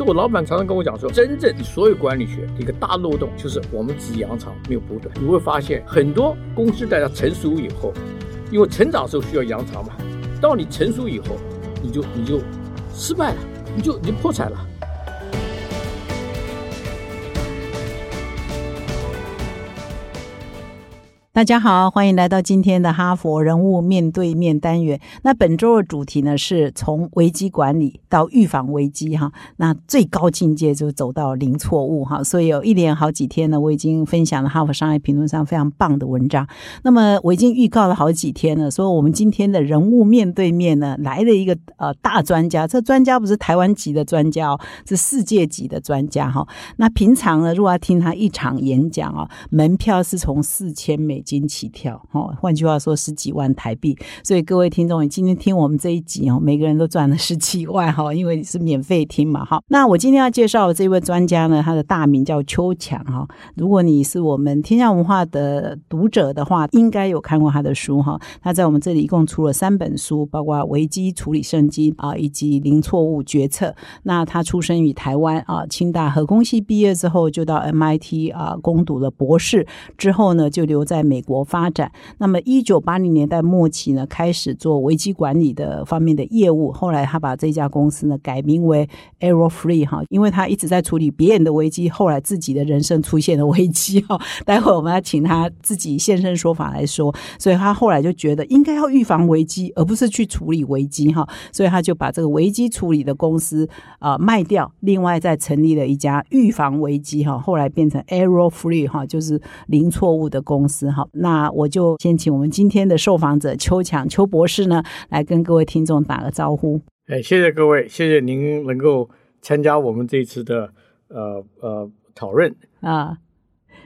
所以我老板常常跟我讲说，真正所有管理学的一个大漏洞就是我们只扬长没有补短。你会发现很多公司在它成熟以后，因为成长时候需要扬长嘛，到你成熟以后，你就你就失败了，你就你就破产了。大家好，欢迎来到今天的哈佛人物面对面单元。那本周的主题呢，是从危机管理到预防危机哈。那最高境界就走到零错误哈。所以有一连好几天呢，我已经分享了哈佛商业评论上非常棒的文章。那么我已经预告了好几天了，说我们今天的人物面对面呢，来了一个呃大专家。这专家不是台湾籍的专家哦，是世界级的专家哈。那平常呢，如果要听他一场演讲啊，门票是从四千美。金起跳，哈，换句话说十几万台币。所以各位听众，你今天听我们这一集哦，每个人都赚了 十几万哈，因为是免费听嘛，哈。那我今天要介绍的这位专家呢，他的大名叫邱强哈。如果你是我们天下文化的读者的话，应该有看过他的书哈。他在我们这里一共出了三本书，包括危机处理圣经啊，以及零错误决策。那他出生于台湾啊，清大核工系毕业之后就到 MIT 啊攻读了博士，之后呢就留在美。国发展，那么一九八零年代末期呢，开始做危机管理的方面的业务。后来他把这家公司呢改名为 Aero Free 哈，因为他一直在处理别人的危机，后来自己的人生出现了危机哈。待会我们要请他自己现身说法来说，所以他后来就觉得应该要预防危机，而不是去处理危机哈。所以他就把这个危机处理的公司啊卖掉，另外再成立了一家预防危机哈，后来变成 Aero Free 哈，就是零错误的公司哈。那我就先请我们今天的受访者邱强邱博士呢，来跟各位听众打个招呼。哎，谢谢各位，谢谢您能够参加我们这次的呃呃讨论啊，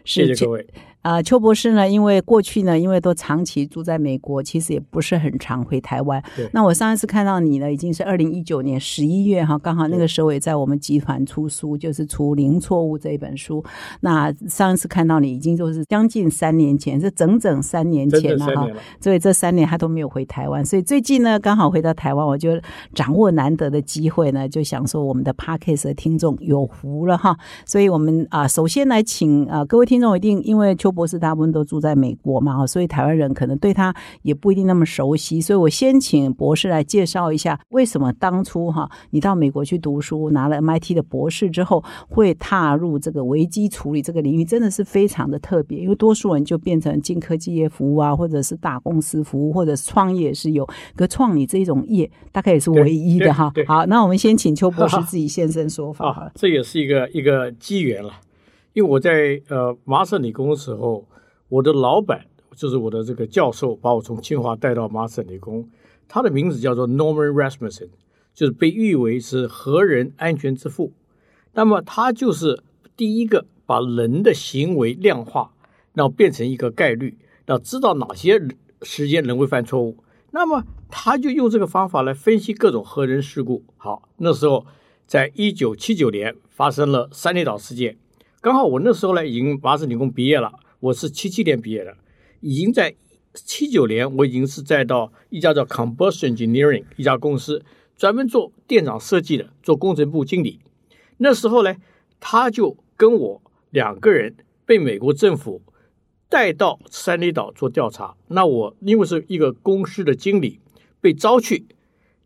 谢谢各位。啊，邱博士呢？因为过去呢，因为都长期住在美国，其实也不是很常回台湾。那我上一次看到你呢，已经是二零一九年十一月哈，刚好那个时候也在我们集团出书，就是出《零错误》这一本书。那上一次看到你，已经就是将近三年前，是整整三年前了哈。所以这三年他都没有回台湾，所以最近呢，刚好回到台湾，我就掌握难得的机会呢，就想说我们的 p a r k a s 的听众有福了哈。所以我们啊，首先来请啊各位听众一定因为邱。博士大部分都住在美国嘛，所以台湾人可能对他也不一定那么熟悉。所以我先请博士来介绍一下，为什么当初哈你到美国去读书，拿了 MIT 的博士之后，会踏入这个危机处理这个领域，真的是非常的特别。因为多数人就变成进科技业服务啊，或者是大公司服务，或者创业是有可创你这种业，大概也是唯一的哈。好，那我们先请邱博士自己现身说法。这也是一个一个机缘了。因为我在呃麻省理工的时候，我的老板就是我的这个教授，把我从清华带到麻省理工。他的名字叫做 Norman Rasmussen，就是被誉为是核人安全之父。那么他就是第一个把人的行为量化，然后变成一个概率，然后知道哪些时间人会犯错误。那么他就用这个方法来分析各种核人事故。好，那时候在一九七九年发生了三里岛事件。刚好我那时候呢，已经麻省理工毕业了。我是七七年毕业的，已经在七九年，我已经是在到一家叫 Combustion Engineering 一家公司，专门做电厂设计的，做工程部经理。那时候呢，他就跟我两个人被美国政府带到三里岛做调查。那我因为是一个公司的经理，被招去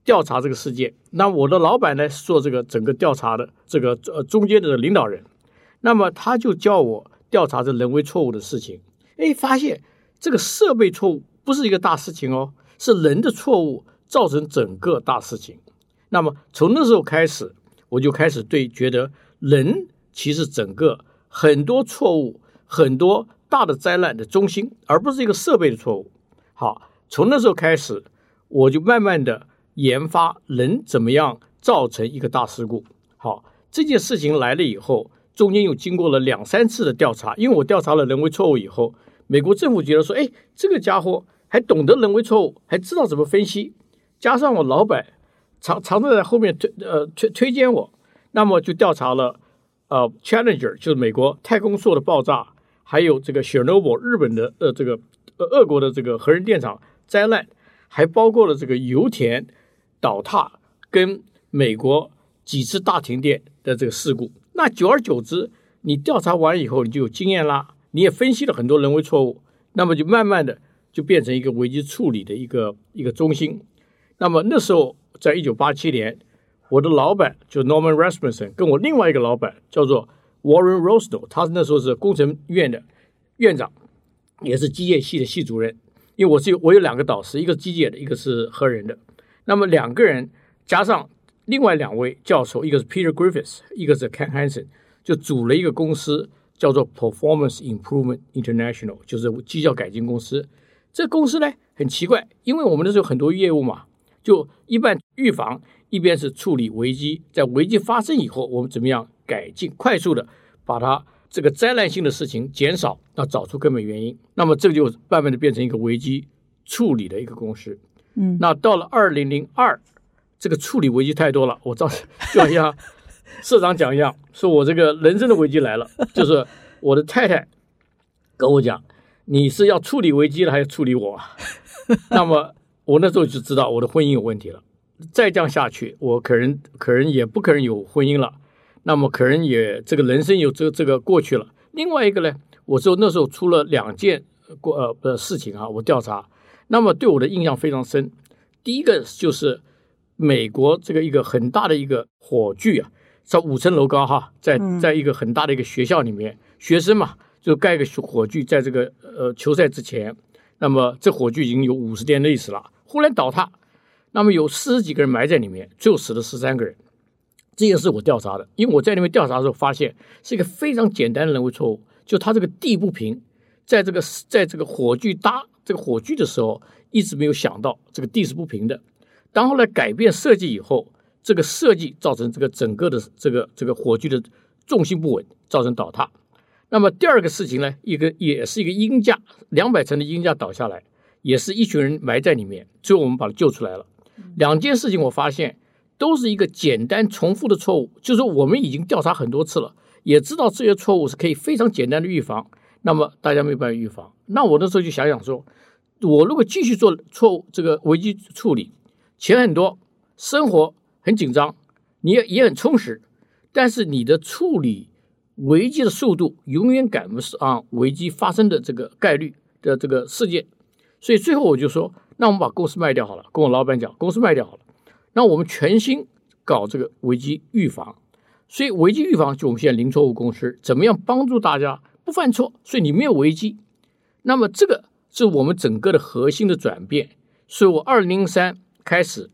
调查这个事件。那我的老板呢，是做这个整个调查的这个呃中间的领导人。那么他就叫我调查这人为错误的事情，哎，发现这个设备错误不是一个大事情哦，是人的错误造成整个大事情。那么从那时候开始，我就开始对觉得人其实整个很多错误、很多大的灾难的中心，而不是一个设备的错误。好，从那时候开始，我就慢慢的研发人怎么样造成一个大事故。好，这件事情来了以后。中间又经过了两三次的调查，因为我调查了人为错误以后，美国政府觉得说，哎，这个家伙还懂得人为错误，还知道怎么分析，加上我老板常常常在后面推呃推推荐我，那么就调查了呃 Challenger 就是美国太空梭的爆炸，还有这个 Chernobyl 日本的呃这个呃俄国的这个核燃电厂灾难，还包括了这个油田倒塌跟美国。几次大停电的这个事故。那久而久之，你调查完以后，你就有经验啦，你也分析了很多人为错误，那么就慢慢的就变成一个危机处理的一个一个中心。那么那时候，在一九八七年，我的老板就 Norman Rasmussen 跟我另外一个老板叫做 Warren Rosno，他那时候是工程院的院长，也是机械系的系主任。因为我是有我有两个导师，一个机械的，一个是核人的。那么两个人加上另外两位教授，一个是 Peter Griffiths，一个是 Ken Hansen，就组了一个公司，叫做 Performance Improvement International，就是绩效改进公司。这公司呢很奇怪，因为我们那时候很多业务嘛，就一半预防，一边是处理危机。在危机发生以后，我们怎么样改进，快速的把它。这个灾难性的事情减少，那找出根本原因，那么这个就慢慢的变成一个危机处理的一个公司。嗯，那到了二零零二，这个处理危机太多了，我照就好像社长讲一样，说我这个人生的危机来了，就是我的太太跟我讲，你是要处理危机了，还是处理我？那么我那时候就知道我的婚姻有问题了，再这样下去，我可能可能也不可能有婚姻了。那么可能也这个人生有这这个过去了。另外一个呢，我说那时候出了两件过呃的事情啊，我调查，那么对我的印象非常深。第一个就是美国这个一个很大的一个火炬啊，在五层楼高哈，在在一个很大的一个学校里面，学生嘛就盖个火炬，在这个呃球赛之前，那么这火炬已经有五十年历史了，忽然倒塌，那么有四十几个人埋在里面，最后死了十三个人。这件事我调查的，因为我在那边调查的时候发现是一个非常简单的人为错误，就他这个地不平，在这个在这个火炬搭这个火炬的时候，一直没有想到这个地是不平的。当后来改变设计以后，这个设计造成这个整个的这个这个火炬的重心不稳，造成倒塌。那么第二个事情呢，一个也是一个鹰架，两百层的鹰架倒下来，也是一群人埋在里面，最后我们把它救出来了。两件事情我发现。都是一个简单重复的错误，就是我们已经调查很多次了，也知道这些错误是可以非常简单的预防。那么大家没有办法预防，那我那时候就想想说，我如果继续做错误这个危机处理，钱很多，生活很紧张，你也也很充实，但是你的处理危机的速度永远赶不上危机发生的这个概率的这个事件。所以最后我就说，那我们把公司卖掉好了，跟我老板讲，公司卖掉好了。那我们全心搞这个危机预防，所以危机预防就我们现在零错误公司，怎么样帮助大家不犯错？所以你没有危机，那么这个是我们整个的核心的转变。所以我二零零三开始，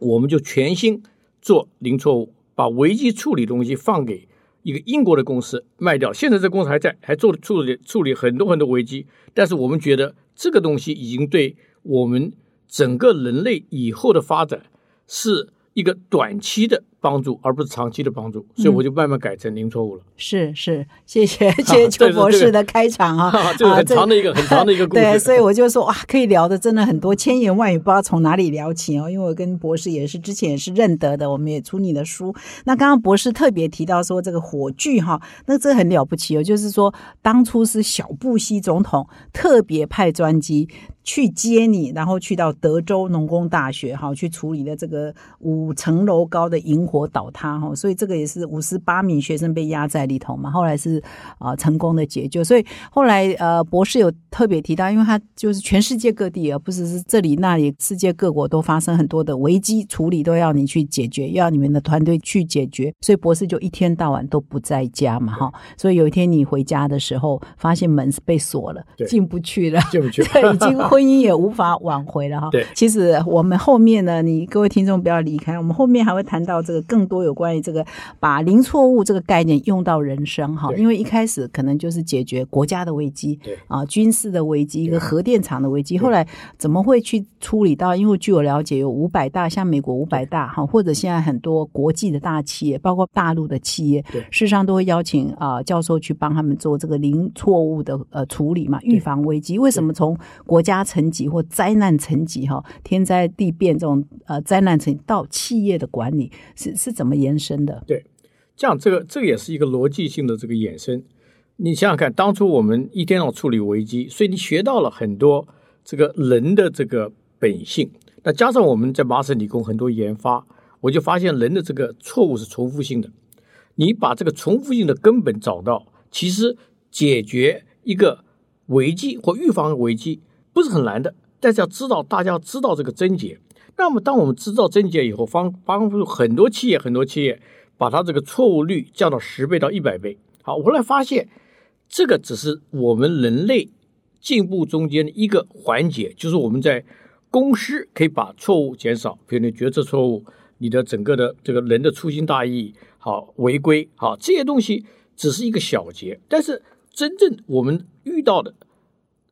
我们就全心做零错误，把危机处理东西放给一个英国的公司卖掉。现在这公司还在，还做处理处理很多很多危机，但是我们觉得这个东西已经对我们整个人类以后的发展。是一个短期的帮助，而不是长期的帮助，所以我就慢慢改成零错误了。是是，谢谢 谢谢邱博士的开场啊，这个很长的一个很长的一个故事。对，所以我就说哇，可以聊的真的很多，千言万语不知道从哪里聊起哦。因为我跟博士也是之前也是认得的，我们也出你的书。那刚刚博士特别提到说这个火炬哈，那这很了不起哦，就是说当初是小布希总统特别派专机。去接你，然后去到德州农工大学哈，去处理的这个五层楼高的引火倒塌哈，所以这个也是五十八名学生被压在里头嘛，后来是啊成功的解救。所以后来呃博士有特别提到，因为他就是全世界各地而不是是这里那里，世界各国都发生很多的危机处理，都要你去解决，要你们的团队去解决。所以博士就一天到晚都不在家嘛哈，所以有一天你回家的时候，发现门是被锁了，进不去了，进不去，对，已经。婚姻也无法挽回了哈。对，其实我们后面呢，你各位听众不要离开，我们后面还会谈到这个更多有关于这个把零错误这个概念用到人生哈。因为一开始可能就是解决国家的危机，对啊，军事的危机，一个核电厂的危机，后来怎么会去处理到？因为据我了解，有五百大，像美国五百大哈，或者现在很多国际的大企业，包括大陆的企业，事实上都会邀请啊教授去帮他们做这个零错误的呃处理嘛，预防危机。为什么从国家层级或灾难层级哈，天灾地变这种呃灾难层到企业的管理是是怎么延伸的？对，这样这个这也是一个逻辑性的这个衍生。你想想看，当初我们一定要处理危机，所以你学到了很多这个人的这个本性。那加上我们在麻省理工很多研发，我就发现人的这个错误是重复性的。你把这个重复性的根本找到，其实解决一个危机或预防危机不是很难的。但是要知道，大家要知道这个症结。那么，当我们知道症结以后，帮帮助很多企业，很多企业把它这个错误率降到十倍到一百倍。好，我后来发现，这个只是我们人类进步中间的一个环节，就是我们在公司可以把错误减少，比如你决策错误，你的整个的这个人的粗心大意。好，违规好，这些东西只是一个小节，但是真正我们遇到的，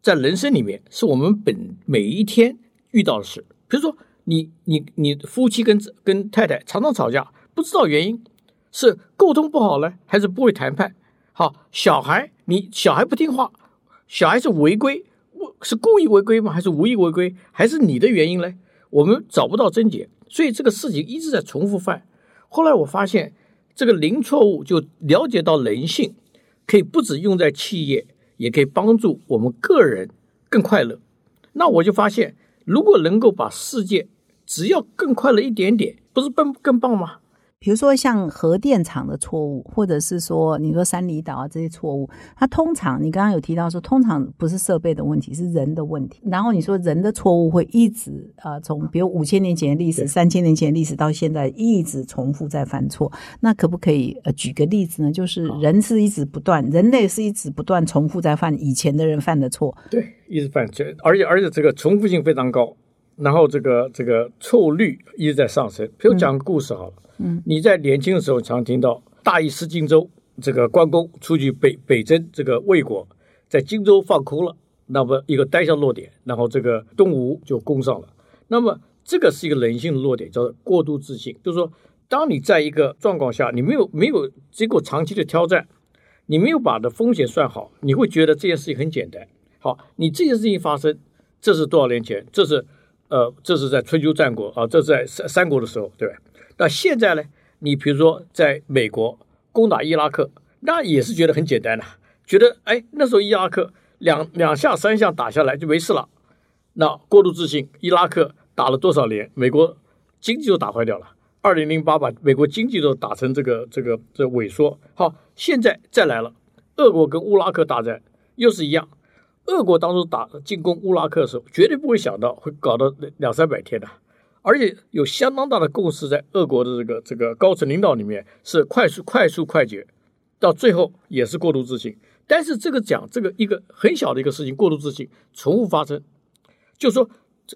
在人生里面，是我们本每一天遇到的事。比如说，你你你夫妻跟跟太太常常吵架，不知道原因，是沟通不好呢，还是不会谈判？好，小孩你小孩不听话，小孩是违规，是故意违规吗？还是无意违规？还是你的原因呢？我们找不到症结，所以这个事情一直在重复犯。后来我发现。这个零错误就了解到人性，可以不止用在企业，也可以帮助我们个人更快乐。那我就发现，如果能够把世界只要更快了一点点，不是更更棒吗？比如说像核电厂的错误，或者是说你说三里岛啊这些错误，它通常你刚刚有提到说，通常不是设备的问题，是人的问题。然后你说人的错误会一直啊，从比如五千年前的历史、三千年前的历史到现在一直重复在犯错。那可不可以呃举个例子呢？就是人是一直不断，人类是一直不断重复在犯以前的人犯的错。对，一直犯，而且而且这个重复性非常高，然后这个这个错误率一直在上升。比如讲个故事好了。嗯，你在年轻的时候常听到大意失荆州，这个关公出去北北征这个魏国，在荆州放空了，那么一个单向落点，然后这个东吴就攻上了。那么这个是一个人性的弱点，叫做过度自信。就是说，当你在一个状况下，你没有没有经过长期的挑战，你没有把的风险算好，你会觉得这件事情很简单。好，你这件事情发生，这是多少年前？这是呃，这是在春秋战国啊，这是在三三国的时候，对吧？那现在呢？你比如说，在美国攻打伊拉克，那也是觉得很简单的，觉得哎，那时候伊拉克两两下三下打下来就没事了。那过度自信，伊拉克打了多少年，美国经济都打坏掉了。二零零八把美国经济都打成这个这个这萎缩。好，现在再来了，俄国跟乌拉克大战又是一样。俄国当初打进攻乌拉克的时候，绝对不会想到会搞到两三百天的。而且有相当大的共识，在俄国的这个这个高层领导里面是快速、快速、快捷，到最后也是过度自信。但是这个讲这个一个很小的一个事情，过度自信重复发生，就是说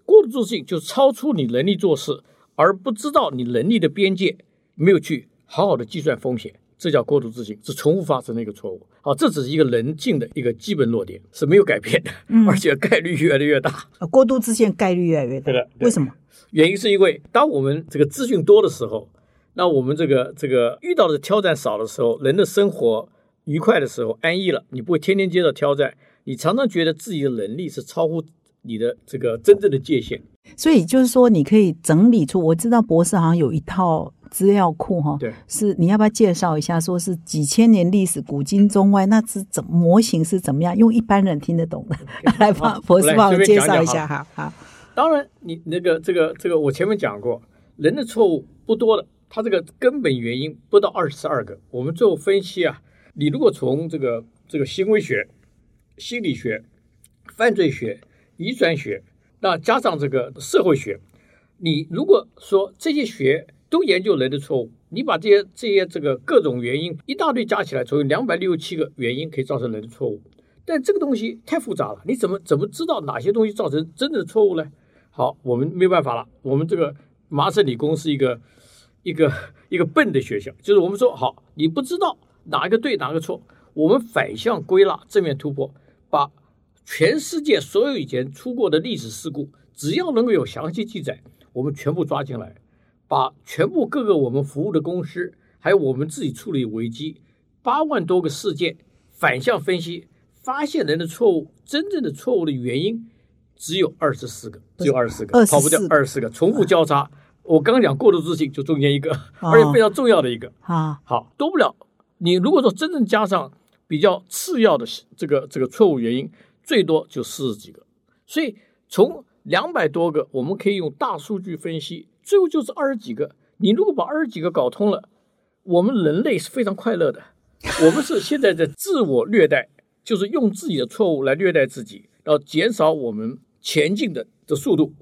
过度自信就超出你能力做事，而不知道你能力的边界，没有去好好的计算风险，这叫过度自信，是重复发生的一个错误。好，这只是一个人性的一个基本弱点，是没有改变的，而且概率越来越大。过度自信概率越来越大，为什么？原因是因为，当我们这个资讯多的时候，那我们这个这个遇到的挑战少的时候，人的生活愉快的时候，安逸了，你不会天天接到挑战，你常常觉得自己的能力是超乎你的这个真正的界限。所以就是说，你可以整理出，我知道博士好像有一套资料库哈，对，是你要不要介绍一下？说是几千年历史，古今中外，那是怎模型是怎么样？用一般人听得懂的，来帮博士帮我介绍一下哈，好。当然，你那个这个这个，我前面讲过，人的错误不多的，他这个根本原因不到二十二个。我们最后分析啊，你如果从这个这个行为学、心理学、犯罪学、遗传学，那加上这个社会学，你如果说这些学都研究人的错误，你把这些这些这个各种原因一大堆加起来，总有两百六十七个原因可以造成人的错误。但这个东西太复杂了，你怎么怎么知道哪些东西造成真正的错误呢？好，我们没办法了。我们这个麻省理工是一个一个一个笨的学校，就是我们说好，你不知道哪一个对哪个错，我们反向归纳，正面突破，把全世界所有以前出过的历史事故，只要能够有详细记载，我们全部抓进来，把全部各个我们服务的公司，还有我们自己处理危机，八万多个事件反向分析，发现人的错误，真正的错误的原因。只有二十四个，只有二十四个，跑不掉二十四个，重复交叉。我刚刚讲过度自信，就中间一个，而且非常重要的一个。啊，好多不了。你如果说真正加上比较次要的这个这个错误原因，最多就四十几个。所以从两百多个，我们可以用大数据分析，最后就是二十几个。你如果把二十几个搞通了，我们人类是非常快乐的。我们是现在在自我虐待，就是用自己的错误来虐待自己，然后减少我们前进的的速度。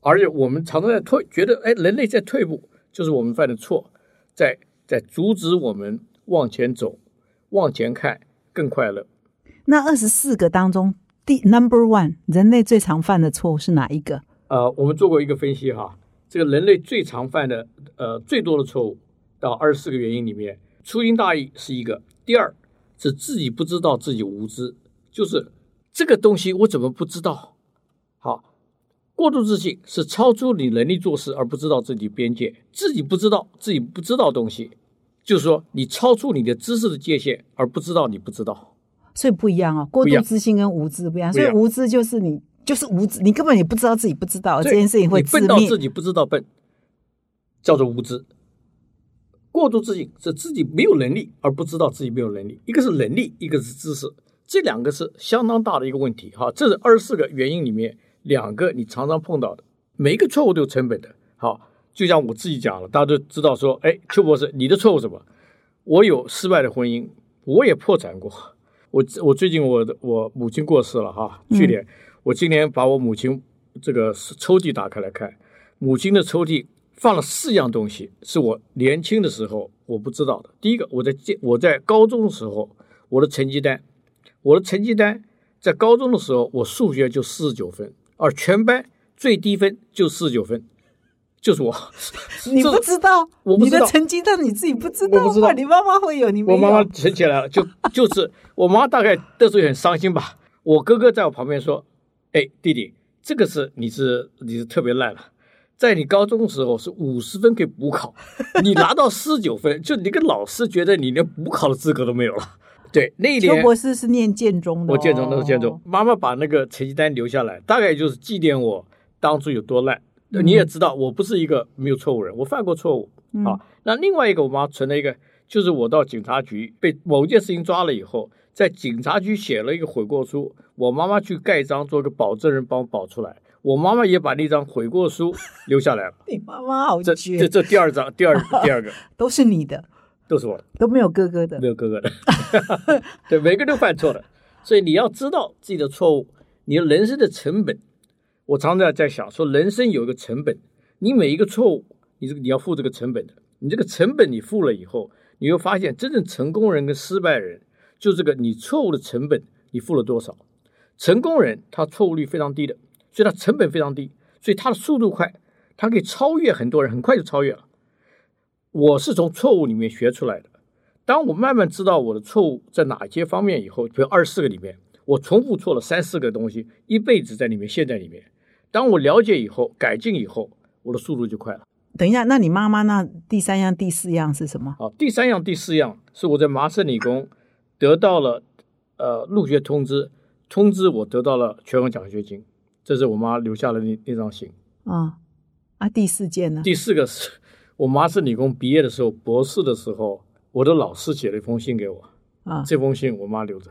而且我们常常在退，觉得哎，人类在退步，就是我们犯的错，在在阻止我们往前走，往前看更快乐。那二十四个当中，第 number one，人类最常犯的错误是哪一个？呃，我们做过一个分析哈，这个人类最常犯的呃最多的错误，到二十四个原因里面，粗心大意是一个，第二是自己不知道自己无知，就是这个东西我怎么不知道？好。过度自信是超出你能力做事而不知道自己边界，自己不知道自己不知道东西，就是说你超出你的知识的界限而不知道你不知道，所以不一样哦。过度自信跟无知不一样，所以无知就是你就是无知，你根本也不知道自己不知道这件事情会笨到自己不知道笨，叫做无知。过度自信是自己没有能力而不知道自己没有能力，一个是能力，一个是知识，这两个是相当大的一个问题。哈，这是二十四个原因里面。两个你常常碰到的，每一个错误都有成本的。好，就像我自己讲了，大家都知道说，哎，邱博士，你的错误什么？我有失败的婚姻，我也破产过。我我最近我的我母亲过世了哈，去年我今年把我母亲这个抽屉打开来看，母亲的抽屉放了四样东西，是我年轻的时候我不知道的。第一个，我在我在高中的时候，我的成绩单，我的成绩单在高中的时候，我数学就四十九分。而全班最低分就四十九分，就是我。你不知道，我不知道。你的成绩单你自己不知道，我不知道。你妈妈会有，你我妈妈存起来了，就 就是我妈大概那时候很伤心吧。我哥哥在我旁边说：“哎，弟弟，这个是你是你是特别烂了，在你高中的时候是五十分可以补考，你拿到四十九分，就你个老师觉得你连补考的资格都没有了。”对，那一年邱博士是念建中的，我建中都是建中。妈妈把那个成绩单留下来，大概就是祭奠我当初有多烂。你也知道，我不是一个没有错误人，我犯过错误啊。那另外一个，我妈存了一个，就是我到警察局被某件事情抓了以后，在警察局写了一个悔过书，我妈妈去盖章，做个保证人帮我保出来。我妈妈也把那张悔过书 留下来了。你妈妈好这这这第二张，第二 第二个都是你的。都是我的，都没有哥哥的，没有哥哥的，对，每个人都犯错了，所以你要知道自己的错误，你的人生的成本。我常常在想，说人生有一个成本，你每一个错误，你这个你要付这个成本的，你这个成本你付了以后，你会发现真正成功人跟失败人，就这个你错误的成本你付了多少。成功人他错误率非常低的，所以他成本非常低，所以他的速度快，他可以超越很多人，很快就超越了。我是从错误里面学出来的。当我慢慢知道我的错误在哪些方面以后，比如二十四个里面，我重复错了三四个东西，一辈子在里面陷在里面。当我了解以后，改进以后，我的速度就快了。等一下，那你妈妈那第三样、第四样是什么？好，第三样、第四样是我在麻省理工得到了呃入学通知，通知我得到了全额奖学金。这是我妈留下的那那张信。啊啊，第四件呢？第四个是。我麻省理工毕业的时候，博士的时候，我的老师写了一封信给我。啊，这封信我妈留着。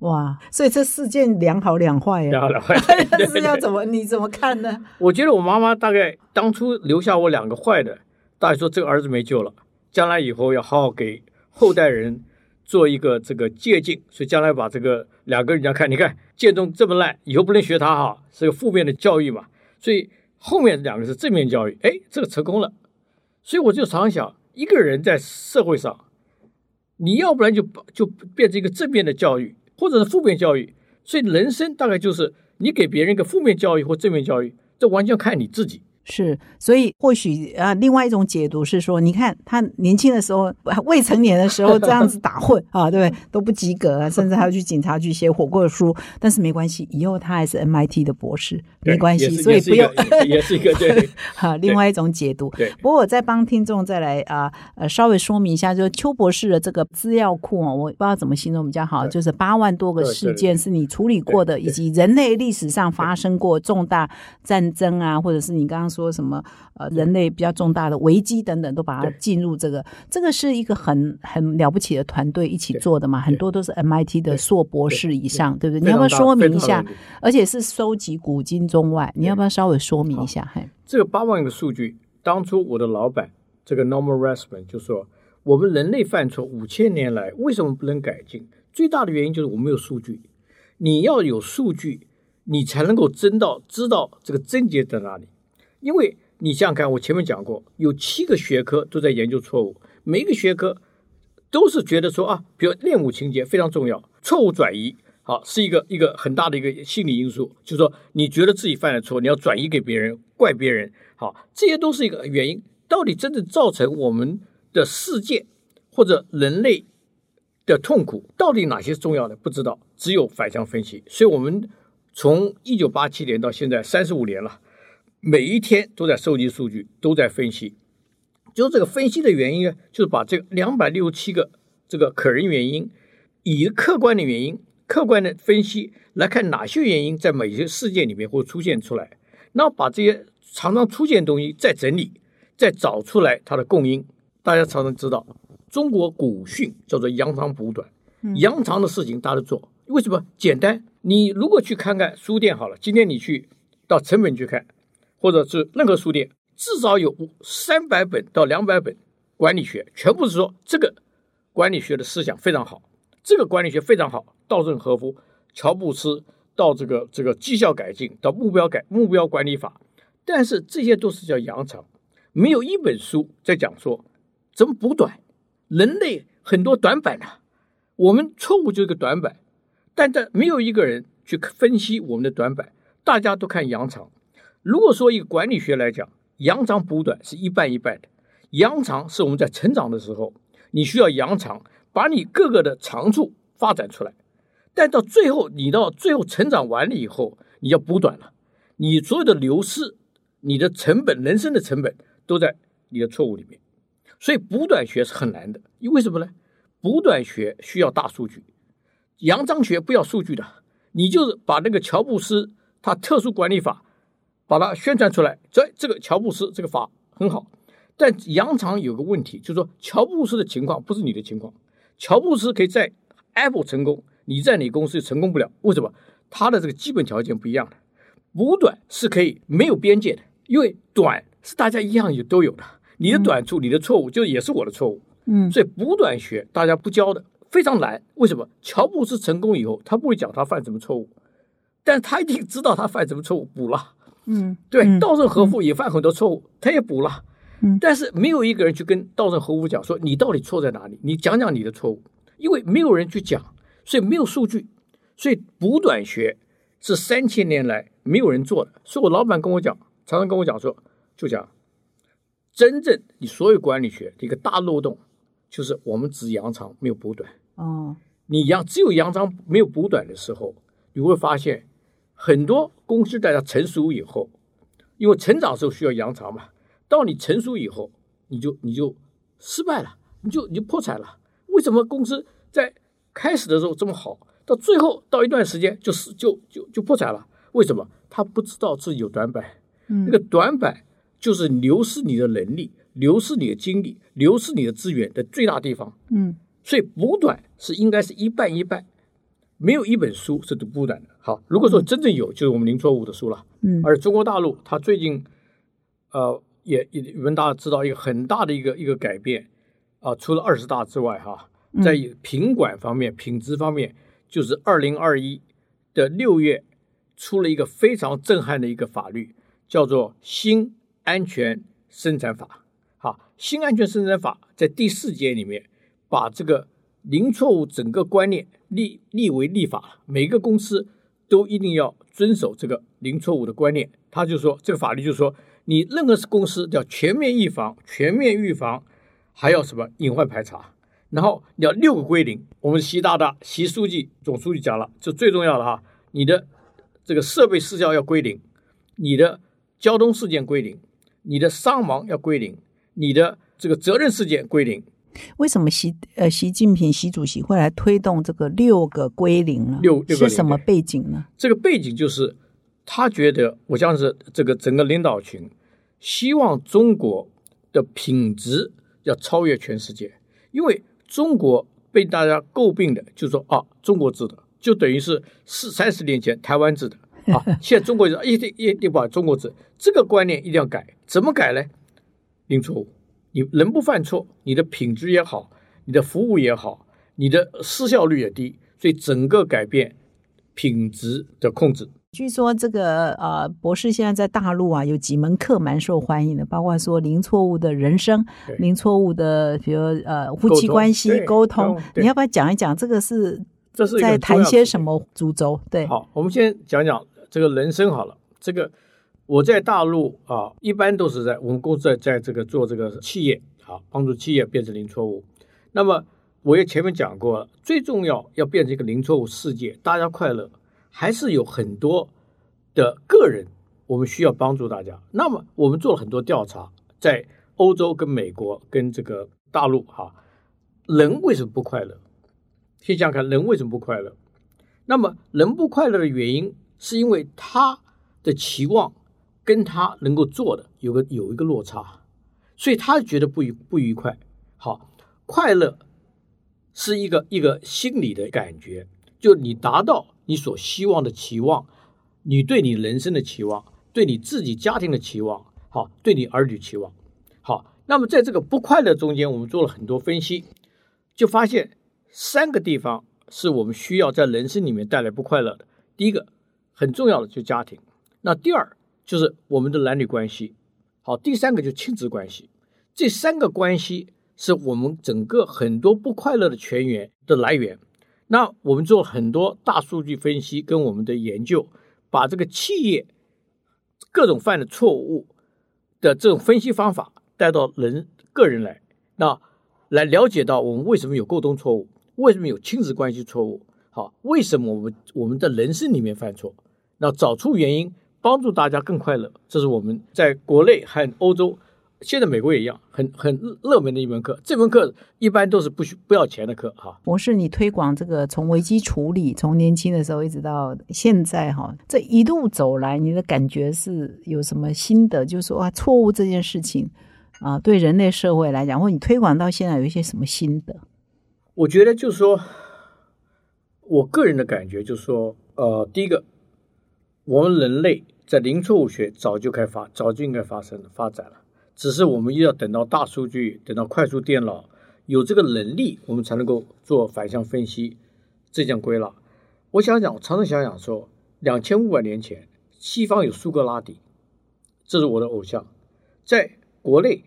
哇，所以这事件两好两坏呀。两好两坏，是要怎么？你怎么看呢？我觉得我妈妈大概当初留下我两个坏的，大概说这个儿子没救了，将来以后要好好给后代人做一个这个借鉴，所以将来把这个两个人家看，你看建中这么烂，以后不能学他哈，是个负面的教育嘛。所以后面两个是正面教育，哎，这个成功了。所以我就常想，一个人在社会上，你要不然就就变成一个正面的教育，或者是负面教育。所以人生大概就是你给别人一个负面教育或正面教育，这完全看你自己。是，所以或许啊，另外一种解读是说，你看他年轻的时候，未成年的时候这样子打混啊，对不对？都不及格啊，甚至还要去警察局写悔过书。但是没关系，以后他还是 MIT 的博士，没关系，所以不用也是一个对。好，另外一种解读。对。不过我再帮听众再来啊呃稍微说明一下，就是邱博士的这个资料库啊，我不知道怎么形容比较好，就是八万多个事件是你处理过的，以及人类历史上发生过重大战争啊，或者是你刚刚。说什么呃，人类比较重大的危机等等，都把它进入这个，这个是一个很很了不起的团队一起做的嘛，很多都是 MIT 的硕博士以上，对不对？你要不要说明一下？而且是收集古今中外，你要不要稍微说明一下？嘿，这个八万个数据，当初我的老板这个 Norman Rasman 就说，我们人类犯错五千年来为什么不能改进？最大的原因就是我们没有数据。你要有数据，你才能够真到知道这个症结在哪里。因为你想想看，我前面讲过，有七个学科都在研究错误，每一个学科都是觉得说啊，比如恋母情节非常重要，错误转移好是一个一个很大的一个心理因素，就是说你觉得自己犯了错，你要转移给别人，怪别人，好，这些都是一个原因。到底真正造成我们的世界或者人类的痛苦，到底哪些重要的？不知道，只有反向分析。所以，我们从一九八七年到现在三十五年了，每一天都在收集数据，都在分析。就这个分析的原因呢，就是把这个两百六十七个这个可人原因，以客观的原因、客观的分析来看哪些原因在每些事件里面会出现出来，然后把这些常常出现的东西再整理。再找出来它的共因，大家常常知道，中国古训叫做扬长补短，扬长的事情大家做，为什么？简单，你如果去看看书店好了，今天你去到成本去看，或者是任何书店，至少有三百本到两百本管理学，全部是说这个管理学的思想非常好，这个管理学非常好，稻盛和夫、乔布斯到这个这个绩效改进到目标改目标管理法，但是这些都是叫扬长。没有一本书在讲说怎么补短，人类很多短板呐，我们错误就是个短板，但这没有一个人去分析我们的短板，大家都看扬长。如果说以管理学来讲，扬长补短是一半一半的，扬长是我们在成长的时候，你需要扬长，把你各个的长处发展出来，但到最后你到最后成长完了以后，你要补短了，你所有的流失，你的成本，人生的成本。都在你的错误里面，所以补短学是很难的。因为什么呢？补短学需要大数据，扬章学不要数据的。你就是把那个乔布斯他特殊管理法，把它宣传出来。这这个乔布斯这个法很好，但扬长有个问题，就是说乔布斯的情况不是你的情况。乔布斯可以在 Apple 成功，你在你公司成功不了。为什么？他的这个基本条件不一样的。补短是可以没有边界的，因为短。是大家一样也都有的，你的短处、你的错误，就也是我的错误。嗯，所以补短学大家不教的非常难。为什么？乔布斯成功以后，他不会讲他犯什么错误，但他一定知道他犯什么错误，补了。嗯，对，稻盛和夫也犯很多错误，他也补了。嗯，但是没有一个人去跟稻盛和夫讲说你到底错在哪里，你讲讲你的错误，因为没有人去讲，所以没有数据，所以补短学是三千年来没有人做的。所以我老板跟我讲，常常跟我讲说。就讲，真正你所有管理学的一个大漏洞，就是我们只扬长没有补短。哦，你扬只有扬长没有补短的时候，你会发现很多公司在它成熟以后，因为成长时候需要扬长嘛，到你成熟以后，你就你就失败了，你就你就破产了。为什么公司在开始的时候这么好，到最后到一段时间就是就就就破产了？为什么？他不知道自己有短板，嗯那个短板。就是流失你的能力，流失你的精力，流失你的资源的最大地方。嗯，所以补短是应该是一半一半，没有一本书是读不完的。好，如果说真正有，就是我们零错误的书了。嗯，而中国大陆它最近，呃，也也我们大家知道一个很大的一个一个改变啊，除了二十大之外，哈，在品管方面、品质方面，就是二零二一的六月出了一个非常震撼的一个法律，叫做新。安全生产法，好，新安全生产法在第四节里面把这个零错误整个观念立立为立法，每个公司都一定要遵守这个零错误的观念。他就说，这个法律就说，你任何公司要全面预防、全面预防，还要什么隐患排查，然后要六个归零。我们习大大、习书记、总书记讲了，这最重要的哈，你的这个设备失效要归零，你的交通事件归零。你的伤亡要归零，你的这个责任事件归零。为什么习呃习近平习主席会来推动这个六个归零呢？六是什么背景呢？这个背景就是他觉得，我像是这个整个领导群希望中国的品质要超越全世界，因为中国被大家诟病的，就是说啊，中国制的就等于是四三十年前台湾制的。啊，现在中国人一定一定把中国制这个观念一定要改，怎么改呢？零错误，你人不犯错，你的品质也好，你的服务也好，你的失效率也低，所以整个改变品质的控制。据说这个呃，博士现在在大陆啊，有几门课蛮受欢迎的，包括说零错误的人生，零错误的，比如呃夫妻关系沟通，你要不要讲一讲这个是？这是在谈些什么主轴？对，好，我们先讲讲这个人生好了。这个我在大陆啊，一般都是在我们公司在在这个做这个企业啊，帮助企业变成零错误。那么我也前面讲过了，最重要要变成一个零错误世界，大家快乐。还是有很多的个人，我们需要帮助大家。那么我们做了很多调查，在欧洲、跟美国、跟这个大陆，哈，人为什么不快乐？先想想看，人为什么不快乐？那么人不快乐的原因，是因为他的期望跟他能够做的有个有一个落差，所以他觉得不愉不愉快。好，快乐是一个一个心理的感觉，就你达到。你所希望的期望，你对你人生的期望，对你自己家庭的期望，好，对你儿女期望，好。那么在这个不快乐中间，我们做了很多分析，就发现三个地方是我们需要在人生里面带来不快乐的。第一个很重要的就是家庭，那第二就是我们的男女关系，好，第三个就是亲子关系。这三个关系是我们整个很多不快乐的泉源的来源。那我们做很多大数据分析跟我们的研究，把这个企业各种犯的错误的这种分析方法带到人个人来，那来了解到我们为什么有沟通错误，为什么有亲子关系错误，好，为什么我们我们的人生里面犯错，那找出原因，帮助大家更快乐，这是我们在国内和欧洲。现在美国也一样，很很热门的一门课。这门课一般都是不需不要钱的课哈。博士，你推广这个从危机处理，从年轻的时候一直到现在哈，这一路走来，你的感觉是有什么心得？就是说啊，错误这件事情啊，对人类社会来讲，或你推广到现在有一些什么心得？我觉得就是说，我个人的感觉就是说，呃，第一个，我们人类在零错误学早就开发，早就应该发生发展了。只是我们又要等到大数据，等到快速电脑有这个能力，我们才能够做反向分析、这项归纳。我想想，我常常想想说，两千五百年前，西方有苏格拉底，这是我的偶像；在国内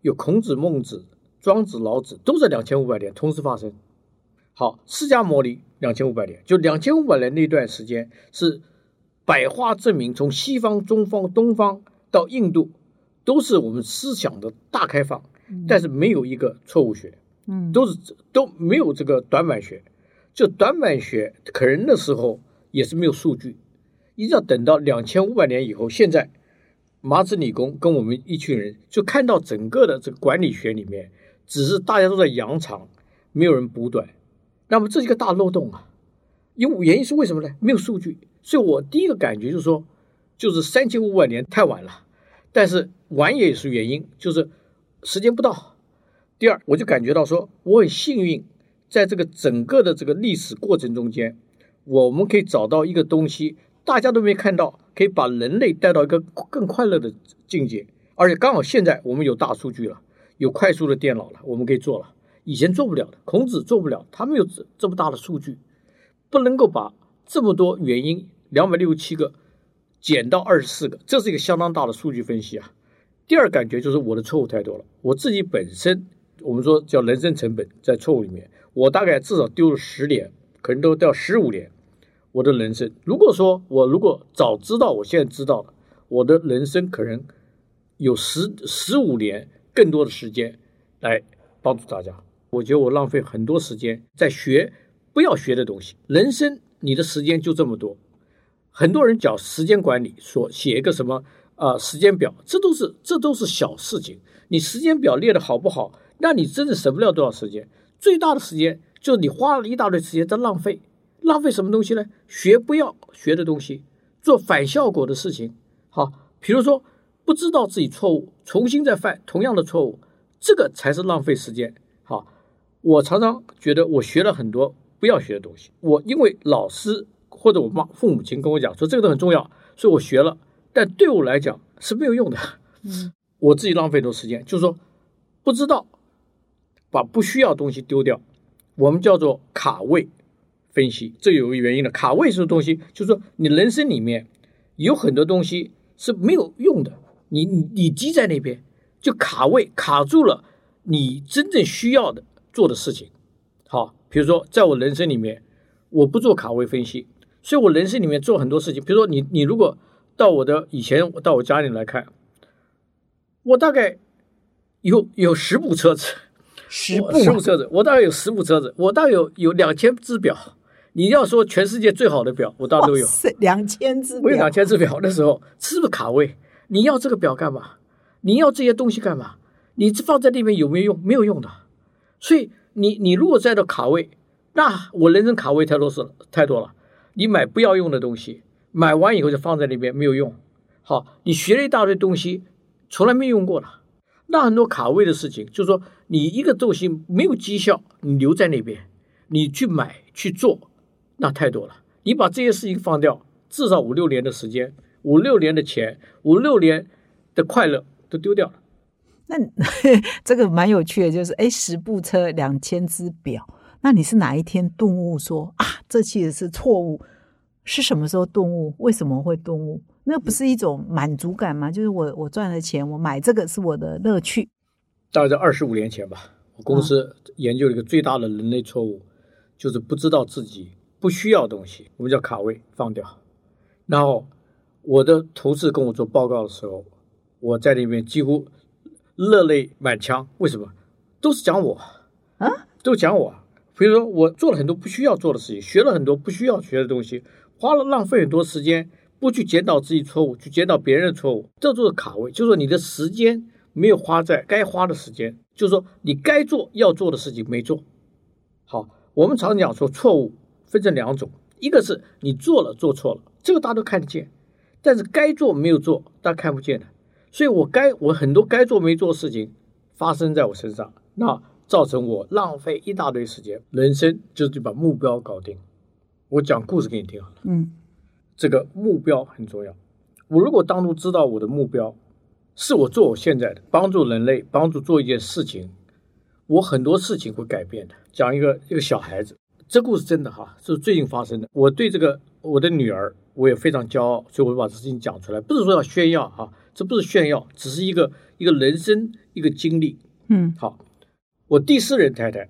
有孔子、孟子、庄子、老子，都在两千五百年同时发生。好，释迦牟尼两千五百年，就两千五百年那段时间是百花争鸣，从西方、中方、东方到印度。都是我们思想的大开放，但是没有一个错误学，嗯，都是都没有这个短板学，就短板学可能那时候也是没有数据，一直要等到两千五百年以后，现在麻省理工跟我们一群人就看到整个的这个管理学里面，只是大家都在扬长，没有人补短，那么这是一个大漏洞啊，因为原因是为什么呢？没有数据，所以我第一个感觉就是说，就是三千五百年太晚了。但是晚也是原因，就是时间不到。第二，我就感觉到说我很幸运，在这个整个的这个历史过程中间，我们可以找到一个东西，大家都没看到，可以把人类带到一个更快乐的境界。而且刚好现在我们有大数据了，有快速的电脑了，我们可以做了，以前做不了的。孔子做不了，他没有这这么大的数据，不能够把这么多原因两百六十七个。减到二十四个，这是一个相当大的数据分析啊。第二感觉就是我的错误太多了，我自己本身我们说叫人生成本在错误里面，我大概至少丢了十年，可能都掉十五年。我的人生，如果说我如果早知道，我现在知道了，我的人生可能有十十五年更多的时间来帮助大家。我觉得我浪费很多时间在学不要学的东西。人生你的时间就这么多。很多人讲时间管理，说写一个什么啊时间表，这都是这都是小事情。你时间表列的好不好，那你真的省不了多少时间。最大的时间就是你花了一大堆时间在浪费，浪费什么东西呢？学不要学的东西，做反效果的事情。好，比如说不知道自己错误，重新再犯同样的错误，这个才是浪费时间。好，我常常觉得我学了很多不要学的东西。我因为老师。或者我妈父母亲跟我讲说这个都很重要，所以我学了，但对我来讲是没有用的。嗯，我自己浪费多时间，就是说不知道把不需要的东西丢掉，我们叫做卡位分析。这有个原因的，卡位是东西，就是说你人生里面有很多东西是没有用的，你你你积在那边就卡位卡住了，你真正需要的做的事情。好，比如说在我人生里面，我不做卡位分析，所以我人生里面做很多事情。比如说你你如果到我的以前到我家里来看，我大概有有十部车子，十部车子，我大概有十部车子，我大概有有两千只表。你要说全世界最好的表，我大概都有。两千只表我有两，千只表，的时候是不是卡位？你要这个表干嘛？你要这些东西干嘛？你这放在那边有没有用？没有用的。所以你你如果在到卡位，那我人生卡位太多是太多了。你买不要用的东西，买完以后就放在那边没有用。好，你学了一大堆东西，从来没用过了。那很多卡位的事情，就是说你一个东西没有绩效，你留在那边，你去买去做，那太多了。你把这些事情放掉，至少五六年的时间，五六年的钱，五六年的快乐都丢掉了。那这个蛮有趣的，就是哎，十部车，两千只表。那你是哪一天顿悟说啊，这其实是错误？是什么时候顿悟？为什么会顿悟？那不是一种满足感吗？就是我我赚了钱，我买这个是我的乐趣。大概在二十五年前吧，我公司研究了一个最大的人类错误，就是不知道自己不需要东西，我们叫卡位放掉。然后我的同事跟我做报告的时候，我在里面几乎热泪满腔。为什么？都是讲我啊，都讲我。比如说，我做了很多不需要做的事情，学了很多不需要学的东西，花了浪费很多时间，不去检讨自己错误，去检讨别人的错误，这就是卡位，就是说你的时间没有花在该花的时间，就是说你该做要做的事情没做。好，我们常讲说错误分成两种，一个是你做了做错了，这个大家都看得见，但是该做没有做，大家看不见的。所以我该我很多该做没做的事情发生在我身上，那造成我浪费一大堆时间。人生就是把目标搞定。我讲故事给你听好了。嗯这个目标很重要。我如果当初知道我的目标是我做我现在的，帮助人类，帮助做一件事情，我很多事情会改变的。讲一个一个小孩子，这故事真的哈，是最近发生的。我对这个我的女儿，我也非常骄傲，所以我把这事情讲出来，不是说要炫耀哈，这不是炫耀，只是一个一个人生一个经历。嗯好，我第四任太太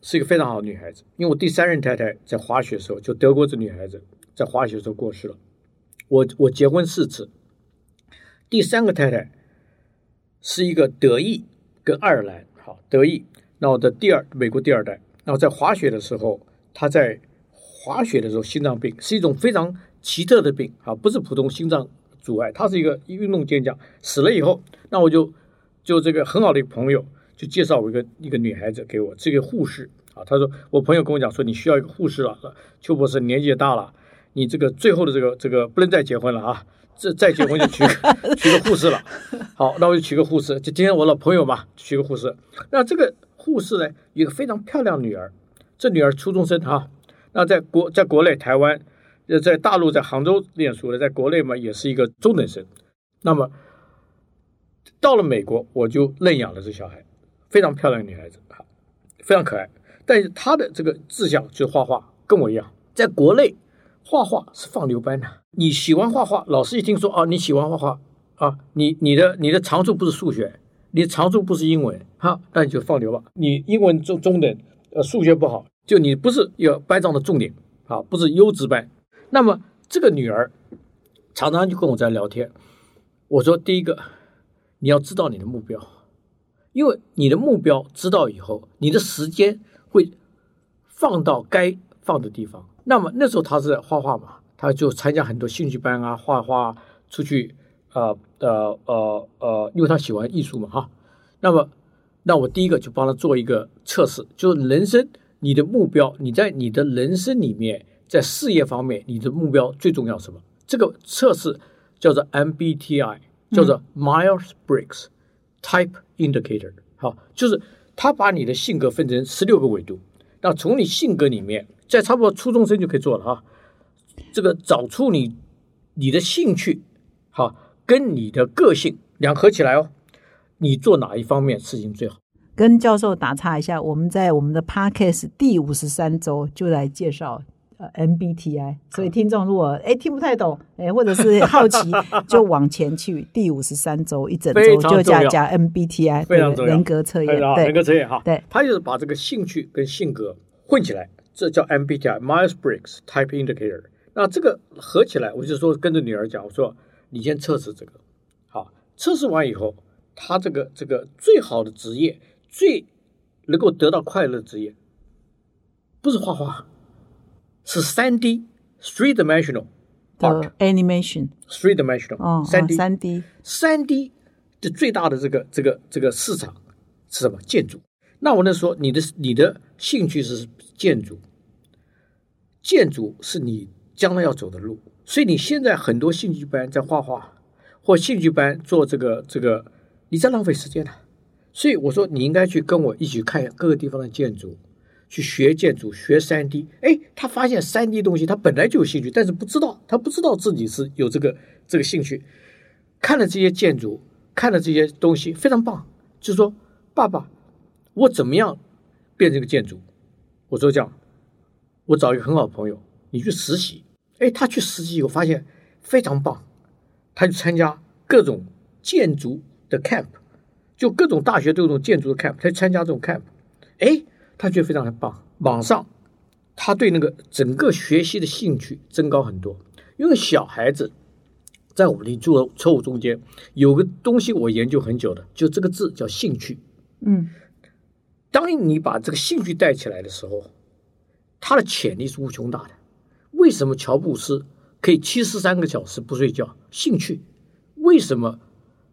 是一个非常好的女孩子，因为我第三任太太在滑雪的时候，就德国这女孩子在滑雪时候过世了。我我结婚四次，第三个太太是一个德裔跟爱尔兰，好德裔。那我的第二美国第二代，那我在滑雪的时候，她在滑雪的时候心脏病是一种非常奇特的病啊，不是普通心脏阻碍，他是一个运动健将。死了以后，那我就就这个很好的一个朋友就介绍我一个一个女孩子给我，这个护士啊，他说我朋友跟我讲说你需要一个护士了，邱博士年纪也大了，你这个最后的这个这个不能再结婚了啊，这再结婚就娶娶个护士了。好，那我就娶个护士，就今天我老朋友嘛，娶个护士。那这个护士呢，有一个非常漂亮女儿，这女儿初中生哈、那在国在国内台湾，呃，在大陆在杭州念书的，在国内嘛也是一个中等生。那么到了美国，我就认养了这小孩，非常漂亮的女孩子，哈，非常可爱。但是她的这个志向就是画画，跟我一样，在国内画画是放牛班的。你喜欢画画，老师一听说啊，你喜欢画画啊，你你的你的长处不是数学，你的长处不是英文，哈，那你就放牛吧。你英文中中等，呃，数学不好，就你不是有班上的重点，啊，不是优质班。那么这个女儿常常就跟我在聊天，我说第一个，你要知道你的目标，因为你的目标知道以后，你的时间会放到该放的地方。那么那时候他是画画嘛，他就参加很多兴趣班啊，画画，出去呃呃呃呃，因为他喜欢艺术嘛哈。那么，那我第一个就帮他做一个测试，就是人生你的目标，你在你的人生里面，在事业方面，你的目标最重要什么？这个测试叫做 MBTI，叫做 Myers Briggs Type Indicator。好，就是他把你的性格分成十六个维度，那从你性格里面，在差不多初中生就可以做了哈。这个找出你你的兴趣，好，跟你的个性两合起来哦。你做哪一方面事情最好？跟教授打岔一下，我们在我们的 podcast 第五十三周就来介绍呃 MBTI，所以听众如果哎听不太懂，哎或者是 好奇，就往前去第五十三周一整周就常重要。讲讲 MBTI 非常重要。人格测验，人格测验哈，对，他就是把这个兴趣跟性格混起来，这叫 MBTI Myers Briggs Type Indicator。那这个合起来，我就说跟着女儿讲，我说你先测试这个，好，测试完以后，他这个这个最好的职业，最能够得到快乐的职业，不是画画，是三 D three dimensional 的 art animation three dimensional 哦，三 D 三 D 三 D 的最大的这个这个这个市场是什么？建筑。那我能说你的你的兴趣是建筑，建筑是你将来要走的路，所以你现在很多兴趣班在画画，或兴趣班做这个这个，你在浪费时间了。所以我说你应该去跟我一起看各个地方的建筑，去学建筑，学三 D。哎，他发现三 D 东西他本来就有兴趣，但是不知道，他不知道自己是有这个这个兴趣。看了这些建筑，看了这些东西，非常棒。就说，爸爸，我怎么样变成个建筑？我说这样，我找一个很好的朋友，你去实习。哎，他去实习以后发现非常棒，他去参加各种建筑的 camp，就各种大学都有这种建筑的 camp，他去参加这种 camp，哎，他觉得非常的棒。网上，他对那个整个学习的兴趣增高很多，因为小孩子。在我们的做错误中间，有个东西我研究很久的，就这个字叫兴趣。嗯当你把这个兴趣带起来的时候，他的潜力是无穷大的。为什么乔布斯可以七十三个小时不睡觉？兴趣。为什么？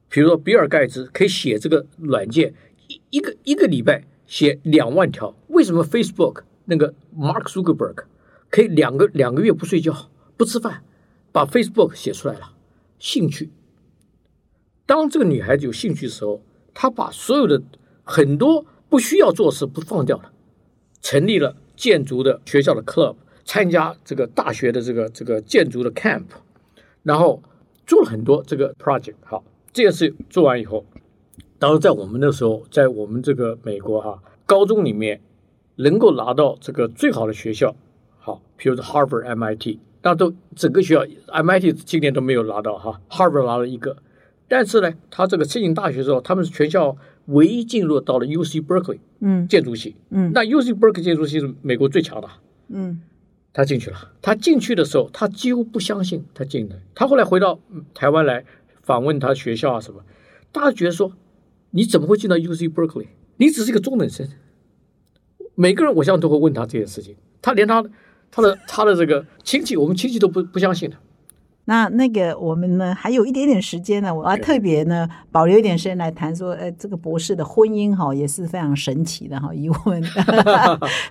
比如说比尔盖茨可以写这个软件一一个一个礼拜写两万条？为什么 Facebook 那个 Mark Zuckerberg 可以两个两个月不睡觉不吃饭，把 Facebook 写出来了？兴趣。当这个女孩子有兴趣的时候，她把所有的很多不需要做事不放掉了，成立了建筑的学校的 club，参加这个大学的这个这个建筑的 camp，然后做了很多这个 project。好，这件事做完以后，当然在我们那时候，在我们这个美国哈、高中里面能够拿到这个最好的学校，好，比如说 Harvard、MIT。那都整个学校，MIT 今年都没有拿到哈，Harvard 拿了一个，但是呢，他这个申请大学的时候，他们是全校唯一进入到了 UC Berkeley 嗯建筑系，嗯那 UC Berkeley 建筑系是美国最强的，嗯他进去了。他进去的时候，他几乎不相信他进来。他后来回到嗯台湾来访问他学校啊什么，大家觉得说，你怎么会进到 UC Berkeley？你只是一个中等生。每个人我相信都会问他这件事情，他连他他的他的这个亲戚，我们亲戚都不不相信的。那那个我们呢还有一点点时间呢，我要特别呢保留一点时间来谈说，呃，这个博士的婚姻哈也是非常神奇的哈，一问